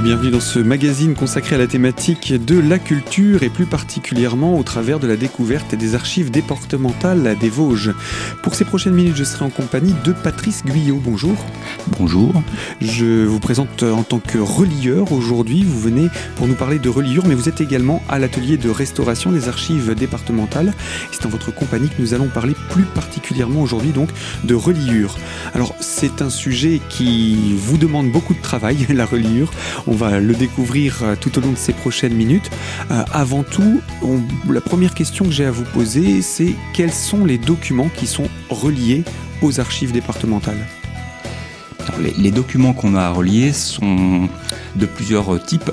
Et bienvenue dans ce magazine consacré à la thématique de la culture et plus particulièrement au travers de la découverte des archives départementales des Vosges. Pour ces prochaines minutes, je serai en compagnie de Patrice Guyot. Bonjour. Bonjour. Je vous présente en tant que relieur aujourd'hui. Vous venez pour nous parler de reliure, mais vous êtes également à l'atelier de restauration des archives départementales. C'est en votre compagnie que nous allons parler plus particulièrement aujourd'hui donc de reliure. Alors c'est un sujet qui vous demande beaucoup de travail, la reliure. On va le découvrir euh, tout au long de ces prochaines minutes. Euh, avant tout, la première question que j'ai à vous poser, c'est quels sont les documents qui sont reliés aux archives départementales? Les, documents qu'on a à relier sont de plusieurs types.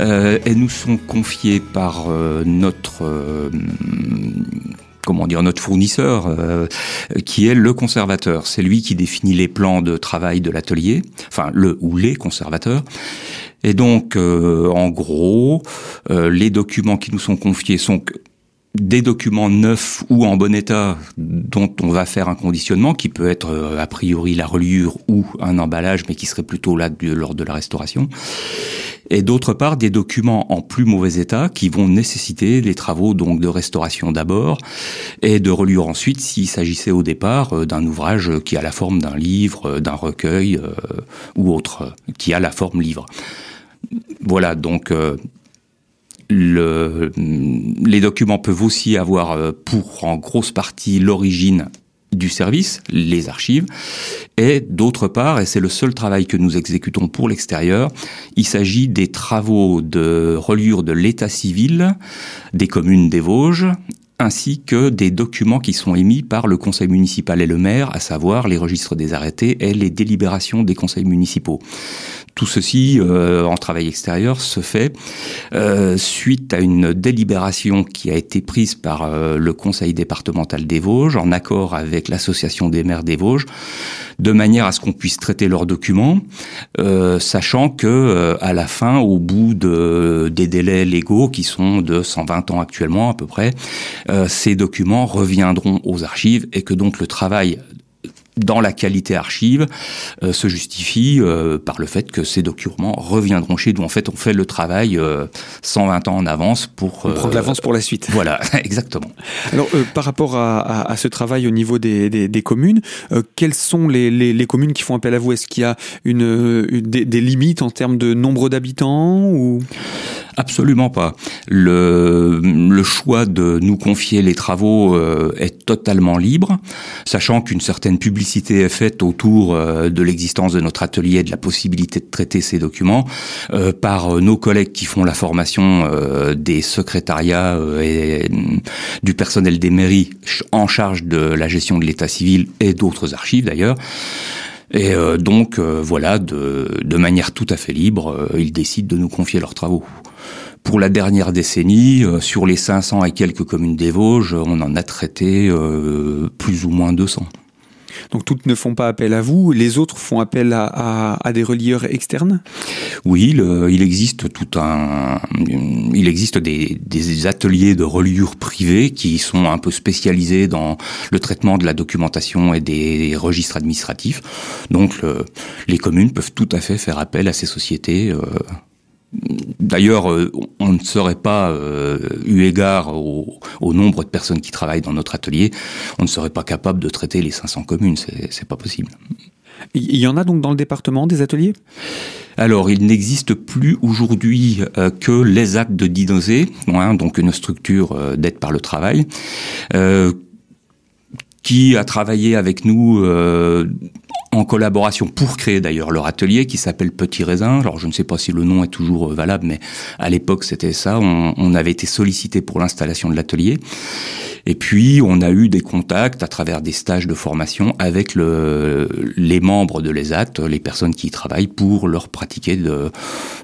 Euh, et nous sont confiés par notre comment dire notre fournisseur qui est le conservateur. C'est lui qui définit les plans de travail de l'atelier, enfin le ou les conservateurs. Et donc euh, en gros, euh, les documents qui nous sont confiés sont des documents neufs ou en bon état dont on va faire un conditionnement qui peut être a priori la reliure ou un emballage mais qui serait plutôt là lors de la restauration et d'autre part des documents en plus mauvais état qui vont nécessiter les travaux donc de restauration d'abord et de reliure ensuite s'il s'agissait au départ euh, d'un ouvrage qui a la forme d'un livre, euh, d'un recueil euh, ou autre, qui a la forme livre. Voilà donc le, les documents peuvent aussi avoir pour en grosse partie l'origine du service, les archives, et d'autre part, et c'est le seul travail que nous exécutons pour l'extérieur, il s'agit des travaux de reliure de l'état civil des communes des Vosges, ainsi que des documents qui sont émis par le conseil municipal et le maire, à savoir les registres des arrêtés et les délibérations des conseils municipaux. Tout ceci, euh, en travail extérieur, se fait euh, suite à une délibération qui a été prise par euh, le Conseil départemental des Vosges, en accord avec l'Association des maires des Vosges, de manière à ce qu'on puisse traiter leurs documents, sachant que à la fin, au bout de, des délais légaux qui sont de 120 ans actuellement à peu près, ces documents reviendront aux archives et que donc le travail dans la qualité archive euh, se justifie euh, par le fait que ces documents reviendront chez nous. En fait, on fait le travail 120 euh, ans en avance pour... On prend de l'avance pour la suite. Voilà, exactement. Alors, par rapport à, à, ce travail au niveau des, des, des communes, quelles sont les, les, les, communes qui font appel à vous? Est-ce qu'il y a une, une des, des, limites en termes de nombre d'habitants ou? Absolument pas. Le, le, choix de nous confier les travaux euh, est totalement libre, sachant qu'une certaine publicité est faite autour euh, de l'existence de notre atelier et de la possibilité de traiter ces documents euh, par nos collègues qui font la formation des secrétariats et du personnel des mairies en charge de la gestion de l'état civil et d'autres archives d'ailleurs. Et donc voilà, de, de, manière tout à fait libre, ils décident de nous confier leurs travaux. Pour la dernière décennie, euh, sur les 500 et quelques communes des Vosges, on en a traité euh, plus ou moins 200. Donc toutes ne font pas appel à vous, les autres font appel à, à, des relieurs externes? Oui, il existe tout un, il existe des, des, ateliers de reliure privés qui sont un peu spécialisés dans le traitement de la documentation et des registres administratifs. Donc les communes peuvent tout à fait faire appel à ces sociétés. Euh, D'ailleurs, euh, on ne serait pas, euh, eu égard au, nombre de personnes qui travaillent dans notre atelier, on ne serait pas capable de traiter les 500 communes, c'est pas possible. Il y en a donc dans le département des ateliers? Alors, il n'existe plus aujourd'hui euh, que les actes de Dinosé, hein, donc une structure d'aide par le travail, qui a travaillé avec nous en collaboration pour créer d'ailleurs leur atelier qui s'appelle Petit Raisin. Alors je ne sais pas si le nom est toujours euh, valable, mais à l'époque c'était ça. On, avait été sollicité pour l'installation de l'atelier. Et puis on a eu des contacts à travers des stages de formation avec le, les membres de l'ESAT, les personnes qui y travaillent, pour leur pratiquer de,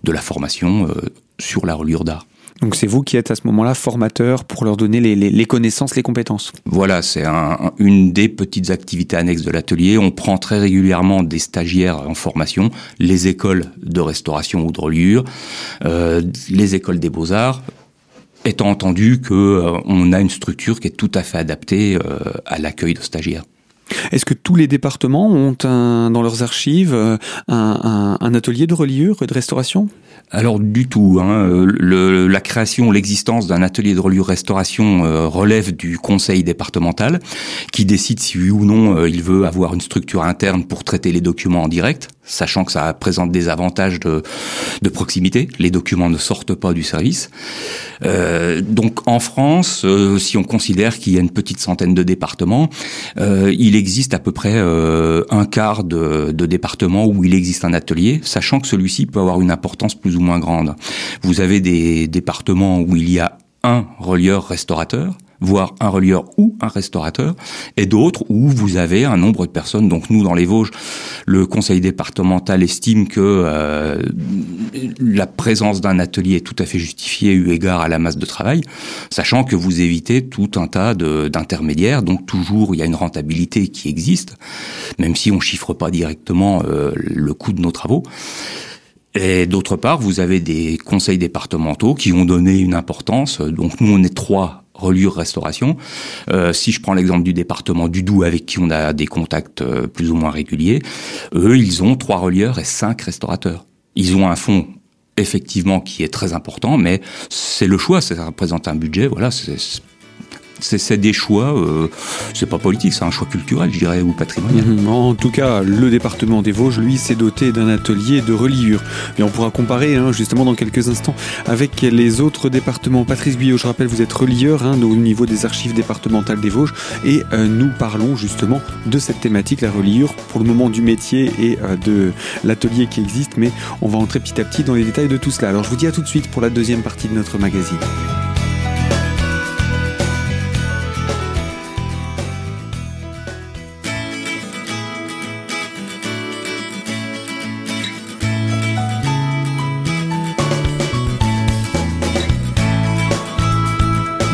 de la formation euh, sur la reliure d'art. Donc c'est vous qui êtes à ce moment-là formateur pour leur donner les, connaissances, les compétences. Voilà, c'est un, une des petites activités annexes de l'atelier. On prend très régulièrement des stagiaires en formation, les écoles de restauration ou de reliure, euh, les écoles des beaux-arts, étant entendu que euh, a une structure qui est tout à fait adaptée euh, à l'accueil de stagiaires. Est-ce que tous les départements ont un, dans leurs archives un, un, atelier de reliure et de restauration? Alors du tout. Hein. La création, l'existence d'un atelier de reliure restauration euh, relève du conseil départemental qui décide si oui ou non euh, il veut avoir une structure interne pour traiter les documents en direct sachant que ça présente des avantages de, de proximité. Les documents ne sortent pas du service. Euh, donc en France, euh, si on considère qu'il y a une petite centaine de départements, euh, il existe à peu près euh, un quart de, de départements où il existe un atelier, sachant que celui-ci peut avoir une importance plus ou moins grande. Vous avez des départements où il y a un relieur restaurateur, voire un relieur ou un restaurateur, et d'autres où vous avez un nombre de personnes. Donc nous, dans les Vosges, le conseil départemental estime que euh, la présence d'un atelier est tout à fait justifiée eu égard à la masse de travail, sachant que vous évitez tout un tas d'intermédiaires, donc toujours il y a une rentabilité qui existe, même si on chiffre pas directement euh, le coût de nos travaux. Et d'autre part, vous avez des conseils départementaux qui ont donné une importance. Donc nous, on est trois reliure restauration. Euh, si je prends l'exemple du département du Doubs avec qui on a des contacts euh, plus ou moins réguliers, eux, ils ont trois relieurs et cinq restaurateurs. Ils ont un fonds effectivement qui est très important, mais c'est le choix, ça représente un budget, voilà, c'est c'est des choix, euh, c'est pas politique, c'est un choix culturel, je dirais, ou patrimonial. Mhm. en tout cas, le département des Vosges, lui, s'est doté d'un atelier de reliure. Et on pourra comparer, hein, justement, dans quelques instants, avec les autres départements. Patrice Guyot, je rappelle, vous êtes relieur hein, au niveau des archives départementales des Vosges, et euh, nous parlons justement de cette thématique, la reliure, pour le moment du métier et euh, de l'atelier qui existe, mais on va entrer petit à petit dans les détails de tout cela. Alors je vous dis à tout de suite pour la deuxième partie de notre magazine.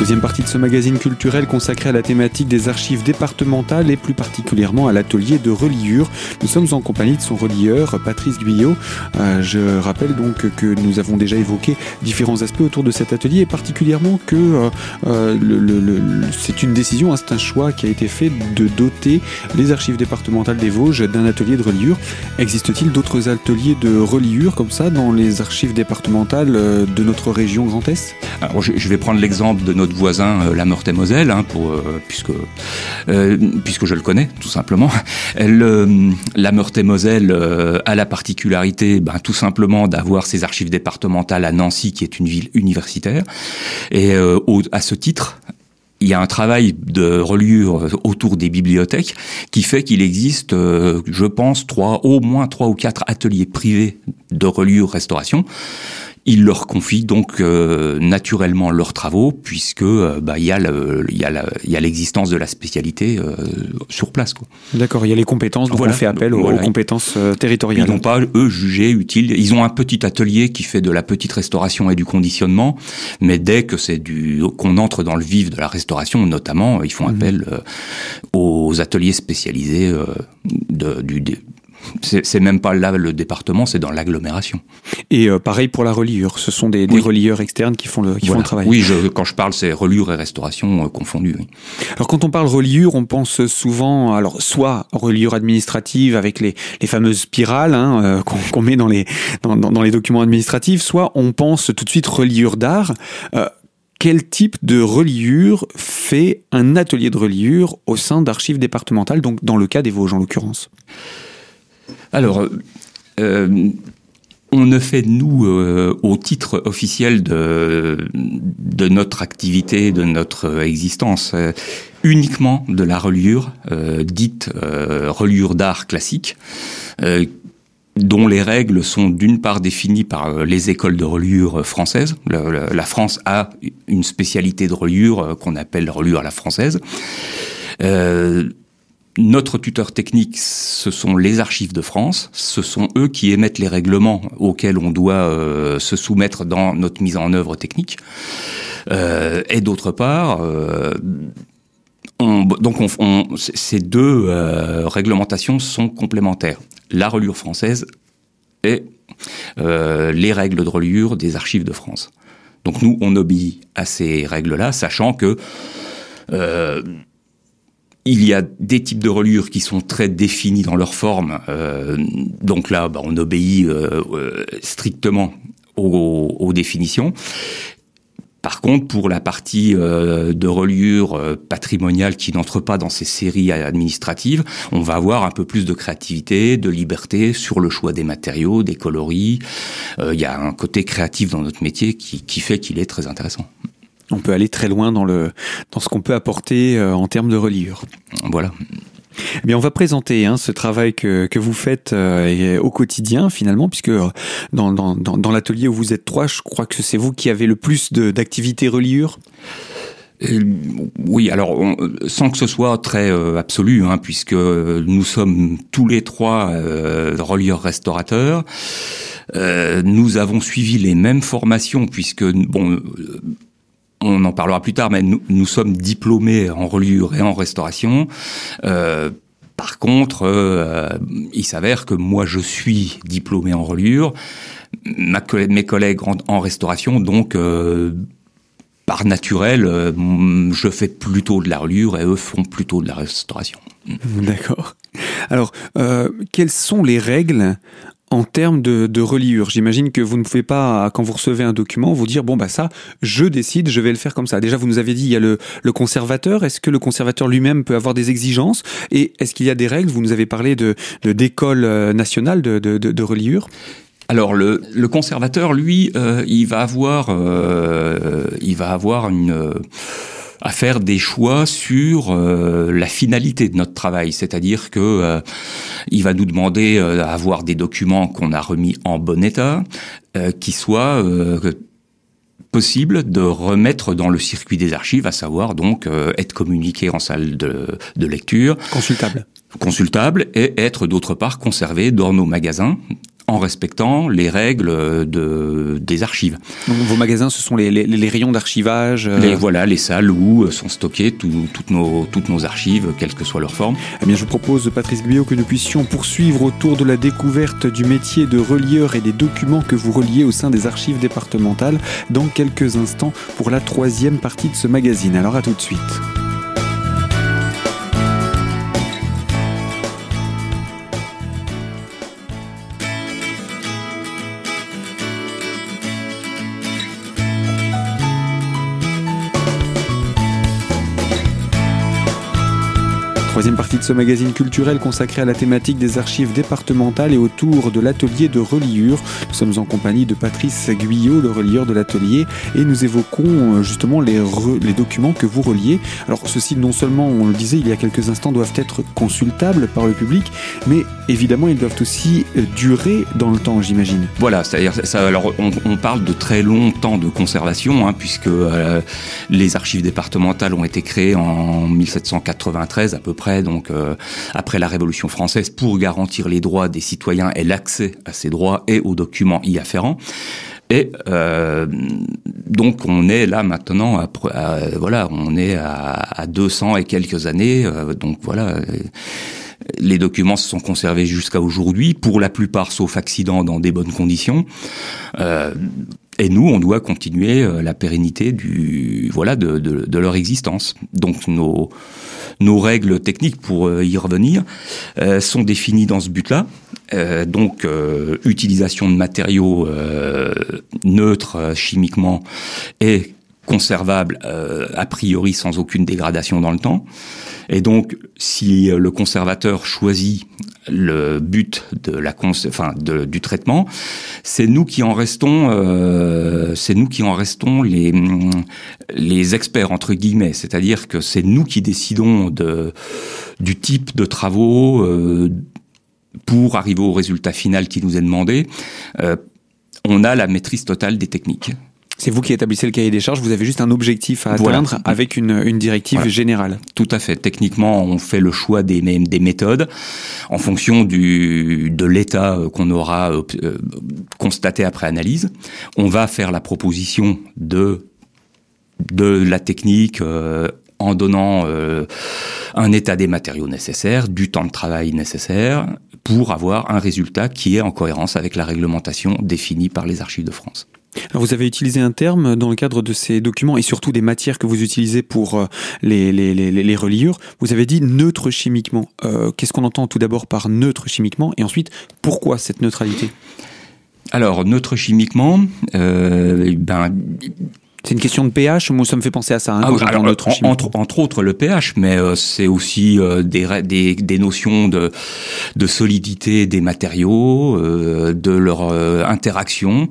Deuxième partie de ce magazine culturel consacré à la thématique des archives départementales et plus particulièrement à l'atelier de reliure. Nous sommes en compagnie de son relieur, Patrice Guyot. Euh, je rappelle donc que nous avons déjà évoqué différents aspects autour de cet atelier et particulièrement que euh, euh c'est une décision, hein, c'est un choix qui a été fait de doter les archives départementales des Vosges d'un atelier de reliure. Existe-t-il d'autres ateliers de reliure comme ça dans les archives départementales de notre région Grand Est? Je vais prendre l'exemple de notre voisin, euh, la Meurthe-et-Moselle, hein, euh, puisque, euh, puisque je le connais, tout simplement. Le, la Meurthe-et-Moselle a la particularité, ben, tout simplement, d'avoir ses archives départementales à Nancy, qui est une ville universitaire. Et à ce titre, il y a un travail de reliure autour des bibliothèques qui fait qu'il existe, je pense, trois, au moins trois ou quatre ateliers privés de reliure restauration ils leur confient donc euh, naturellement leurs travaux puisque euh, bah, il y a le, il y a il y a l'existence de la spécialité euh, sur place quoi. D'accord, il y a les compétences donc voilà. on fait appel aux, voilà. aux compétences territoriales. Ils n'ont pas eux jugé utile, ils ont un petit atelier qui fait de la petite restauration et du conditionnement, mais dès que c'est du qu'on entre dans le vif de la restauration notamment, ils font mmh. appel aux ateliers spécialisés de, du c'est même pas là le département, c'est dans l'agglomération. Et euh, pareil pour la reliure, ce sont des, des oui. relieurs externes qui font le, qui voilà. font le travail. Oui, je, quand je parle, c'est reliure et restauration euh, confondues. Oui. Alors quand on parle reliure, on pense souvent, alors soit reliure administrative avec les, les fameuses spirales hein, euh, qu'on qu met dans les, dans, dans, les documents administratifs, soit on pense tout de suite reliure d'art. Euh, quel type de reliure fait un atelier de reliure au sein d'archives départementales, donc dans le cas des Vosges en l'occurrence? Alors, euh, on ne fait, nous, euh, au titre officiel de, notre activité, de notre existence, euh, uniquement de la reliure, dite reliure d'art classique, dont les règles sont d'une part définies par les écoles de reliure françaises. La, France a une spécialité de reliure qu'on appelle reliure à la française. Notre tuteur technique, ce sont les archives de France. Ce sont eux qui émettent les règlements auxquels on doit euh, se soumettre dans notre mise en œuvre technique. Euh, et d'autre part, euh, on, donc on, on, ces deux euh, réglementations sont complémentaires. La reliure française et euh, les règles de reliure des archives de France. Donc nous, on obéit à ces règles-là, sachant que euh, il y a des types de reliures qui sont très définis dans leur forme. Euh, donc là, bah, on obéit euh, euh, strictement aux, définitions. Par contre, pour la partie de reliure patrimoniale qui n'entre pas dans ces séries administratives, on va avoir un peu plus de créativité, de liberté sur le choix des matériaux, des coloris. Il y a un côté créatif dans notre métier qui fait qu'il est très intéressant on peut aller très loin dans le dans ce qu'on peut apporter euh, en termes de reliure. Voilà. Eh bien, on va présenter hein, ce travail que, que vous faites euh, au quotidien finalement, puisque euh, dans, dans, dans, l'atelier où vous êtes trois, je crois que c'est vous qui avez le plus d'activités reliure. oui, alors sans que ce soit très absolu, hein, puisque nous sommes tous les trois relieurs restaurateurs. nous avons suivi les mêmes formations, puisque bon on en parlera plus tard, mais nous, sommes diplômés en reliure et en restauration. Euh, par contre, euh, il s'avère que moi, je suis diplômé en reliure, mes collègues en, restauration, donc euh, par naturel, je fais plutôt de la reliure et eux font plutôt de la restauration. D'accord. Alors, quelles sont les règles en termes de, reliure, j'imagine que vous ne pouvez pas, quand vous recevez un document, vous dire bon bah ça, je décide, je vais le faire comme ça. Déjà, vous nous avez dit il y a le, conservateur. Est-ce que le conservateur lui-même peut avoir des exigences? Et est-ce qu'il y a des règles? Vous nous avez parlé de d'école euh, nationale de, de, reliure. Alors le, conservateur, lui, euh, il va avoir, euh, il va avoir une à faire des choix sur euh, la finalité de notre travail, c'est-à-dire que euh, il va nous demander euh, d'avoir des documents qu'on a remis en bon état, qui soient possible de remettre dans le circuit des archives, à savoir donc être communiqué en salle de, de lecture. Consultable. Consultable et être d'autre part conservé dans nos magasins en respectant les règles de, des archives. Donc vos magasins, ce sont les, les, les rayons d'archivage euh... les, Voilà, les salles où sont stockées tout, toutes, nos, toutes nos archives, quelle que soit leur forme. Eh bien, je propose, Patrice Guyot, que nous puissions poursuivre autour de la découverte du métier de relieur et des documents que vous reliez au sein des archives départementales dans quelques instants pour la troisième partie de ce magazine. Alors à tout de suite. Troisième partie de ce magazine culturel consacré à la thématique des archives départementales et autour de l'atelier de reliure. Nous sommes en compagnie de Patrice Guyot, le relieur de l'atelier, et nous évoquons euh, justement les, documents que vous reliez. Alors ceux-ci, non seulement, on le disait il y a quelques instants, doivent être consultables par le public, mais évidemment, ils doivent aussi euh, durer dans le temps, j'imagine. Voilà, c'est-à-dire, on, parle de très long temps de conservation, hein, puisque euh, les archives départementales ont été créées en 1793 à peu près donc euh, après la Révolution française, pour garantir les droits des citoyens et l'accès à ces droits et aux documents y afférents. Et euh, donc on est là maintenant, à, voilà, on est à, 200 et quelques années, euh, donc voilà. Les documents se sont conservés jusqu'à aujourd'hui, pour la plupart, sauf accident, dans des bonnes conditions. et nous, on doit continuer la pérennité du, voilà, de, de leur existence. Donc nos nos règles techniques, pour euh, y revenir, euh, sont définies dans ce but-là. Euh, donc, utilisation de matériaux neutres chimiquement et conservables a priori sans aucune dégradation dans le temps. Et donc, si le conservateur choisit le but de la enfin du traitement, c'est nous qui en restons, euh, c'est nous qui en restons les les experts entre guillemets. C'est-à-dire que c'est nous qui décidons de du type de travaux euh, pour arriver au résultat final qui nous est demandé. Euh, on a la maîtrise totale des techniques. C'est vous qui établissez le cahier des charges, vous avez juste un objectif à atteindre avec une, une directive générale. Tout à fait. Techniquement, on fait le choix des, des méthodes en fonction du, de l'état euh, qu'on aura euh, euh, constaté après analyse. On va faire la proposition de, de la technique en donnant un état des matériaux nécessaires, du temps de travail nécessaire pour avoir un résultat qui est en cohérence avec la réglementation définie par les archives de France. Alors vous avez utilisé un terme dans le cadre de ces documents et surtout des matières que vous utilisez pour euh, les, les, les, reliures. Vous avez dit neutre chimiquement. Euh, Qu'est-ce qu'on entend tout d'abord par neutre chimiquement et ensuite pourquoi cette neutralité? Alors, neutre chimiquement, euh, ben, c'est une question de pH, moi ça me fait penser à ça. Hein, ah, alors, entre, entre, autres le pH, mais euh, c'est aussi euh, des, des, des, notions de, de solidité des matériaux, euh, de leur interaction.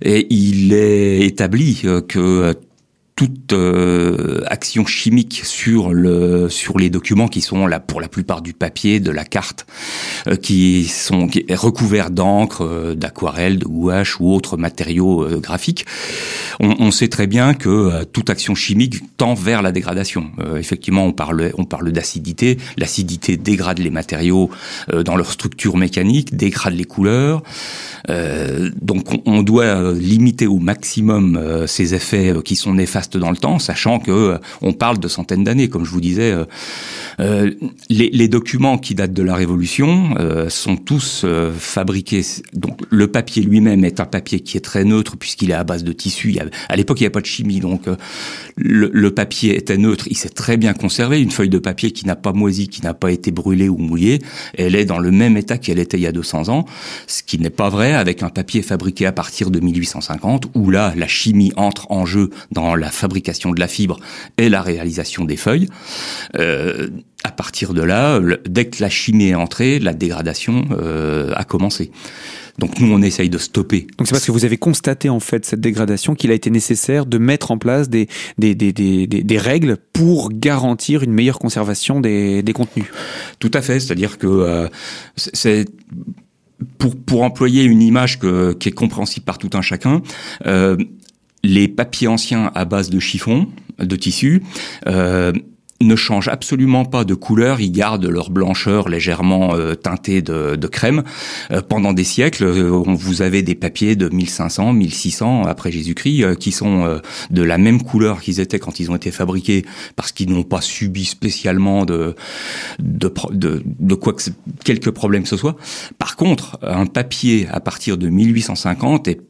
Et il est établi que toute euh, action chimique sur le sur les documents qui sont là pour la plupart du papier, de la carte, euh, qui sont recouverts d'encre, euh, d'aquarelle, de gouache ou autres matériaux graphiques. On, on, sait très bien que toute action chimique tend vers la dégradation. effectivement, on parle on parle d'acidité. L'acidité dégrade les matériaux dans leur structure mécanique, dégrade les couleurs. donc, on, on, doit limiter au maximum ces effets qui sont néfastes dans le temps, sachant que euh, on parle de centaines d'années, comme je vous disais. Euh, euh, les, documents qui datent de la Révolution sont tous fabriqués. Donc le papier lui-même est un papier qui est très neutre puisqu'il est à base de tissu. à l'époque, il n'y avait pas de chimie, donc le, le, papier était neutre. Il s'est très bien conservé. Une feuille de papier qui n'a pas moisi, qui n'a pas été brûlée ou mouillée, elle est dans le même état qu'elle était il y a 200 ans, ce qui n'est pas vrai avec un papier fabriqué à partir de 1850, où là, la chimie entre en jeu dans la fabrication de la fibre et la réalisation des feuilles. Euh, à partir de là, dès que la chimie est entrée, la dégradation euh, a commencé. Donc nous, on essaye de stopper. Donc c'est parce que vous avez constaté en fait cette dégradation qu'il a été nécessaire de mettre en place des, des, des, des, des règles pour garantir une meilleure conservation des, des contenus. Tout à fait, c'est-à-dire que euh, c'est pour, pour employer une image que, qui est compréhensible par tout un chacun, euh, les papiers anciens à base de chiffon, de tissu, euh, ne changent absolument pas de couleur, ils gardent leur blancheur légèrement euh, teintée de, crème. Euh, pendant des siècles, vous avez des papiers de 1500, 1600 après Jésus-Christ qui sont de la même couleur qu'ils étaient quand ils ont été fabriqués parce qu'ils n'ont pas subi spécialement de de, de, de quoi que quelques problèmes que ce soit. Par contre, un papier à partir de 1850 est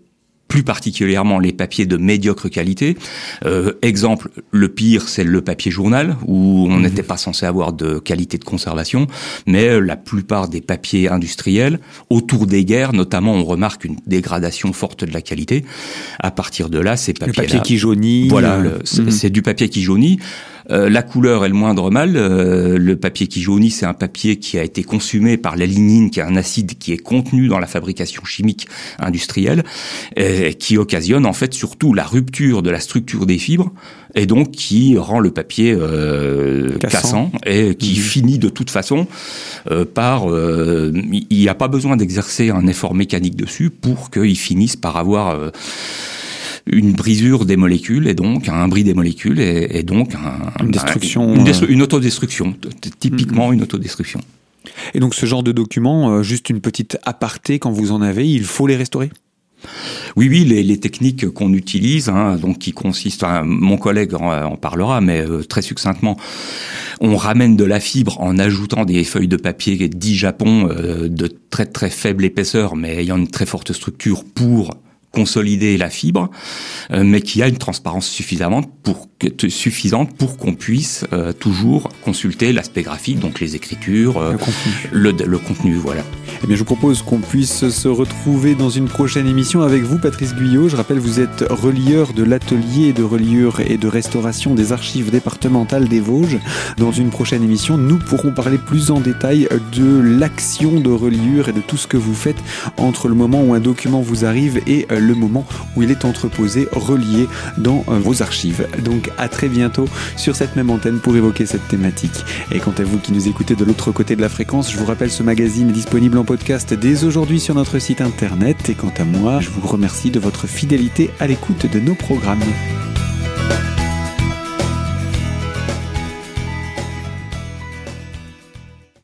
plus particulièrement les papiers de médiocre qualité. Euh, exemple, le pire, c'est le papier journal, où on mhm. n'était pas censé avoir de qualité de conservation, mais la plupart des papiers industriels, autour des guerres notamment, on remarque une dégradation forte de la qualité. À partir de là, ces papiers-là... Le papier qui jaunit. Voilà, euh, mhm. c'est du papier qui jaunit. Euh, la couleur est le moindre mal. Euh, le papier qui jaunit, c'est un papier qui a été consumé par la lignine, qui est un acide qui est contenu dans la fabrication chimique industrielle, et qui occasionne en fait surtout la rupture de la structure des fibres, et donc qui rend le papier euh, cassant. et qui mmh. finit de toute façon par... Il n'y a pas besoin d'exercer un effort mécanique dessus pour qu'il finisse par avoir une brisure des molécules et donc un bris des molécules et, donc une destruction, une, euh, une, autodestruction, typiquement une autodestruction. Et donc ce genre de document, euh, juste une petite aparté quand vous en avez, il faut les restaurer? Oui, oui, les, les techniques qu'on utilise, hein, donc qui consistent, mon collègue en, parlera, mais euh, très succinctement, on ramène de la fibre en ajoutant des feuilles de papier dit Japon de très très faible épaisseur, mais ayant une très forte structure pour consolider la fibre, euh, mais qui a une transparence suffisante pour suffisante pour qu'on puisse euh, toujours consulter l'aspect graphique, donc les écritures, euh, le, contenu. Le, contenu, voilà. Eh bien, je vous propose qu'on puisse se retrouver dans une prochaine émission avec vous, Patrice Guyot. Je rappelle, vous êtes relieur de l'atelier de reliure et de restauration des archives départementales des Vosges. Dans une prochaine émission, nous pourrons parler plus en détail de l'action de reliure et de tout ce que vous faites entre le moment où un document vous arrive et le moment où il est entreposé, relié dans vos archives. Donc à très bientôt sur cette même antenne pour évoquer cette thématique. Et quant à vous qui nous écoutez de l'autre côté de la fréquence, je vous rappelle ce magazine est disponible en podcast dès aujourd'hui sur notre site internet. Et quant à moi, je vous remercie de votre fidélité à l'écoute de nos programmes.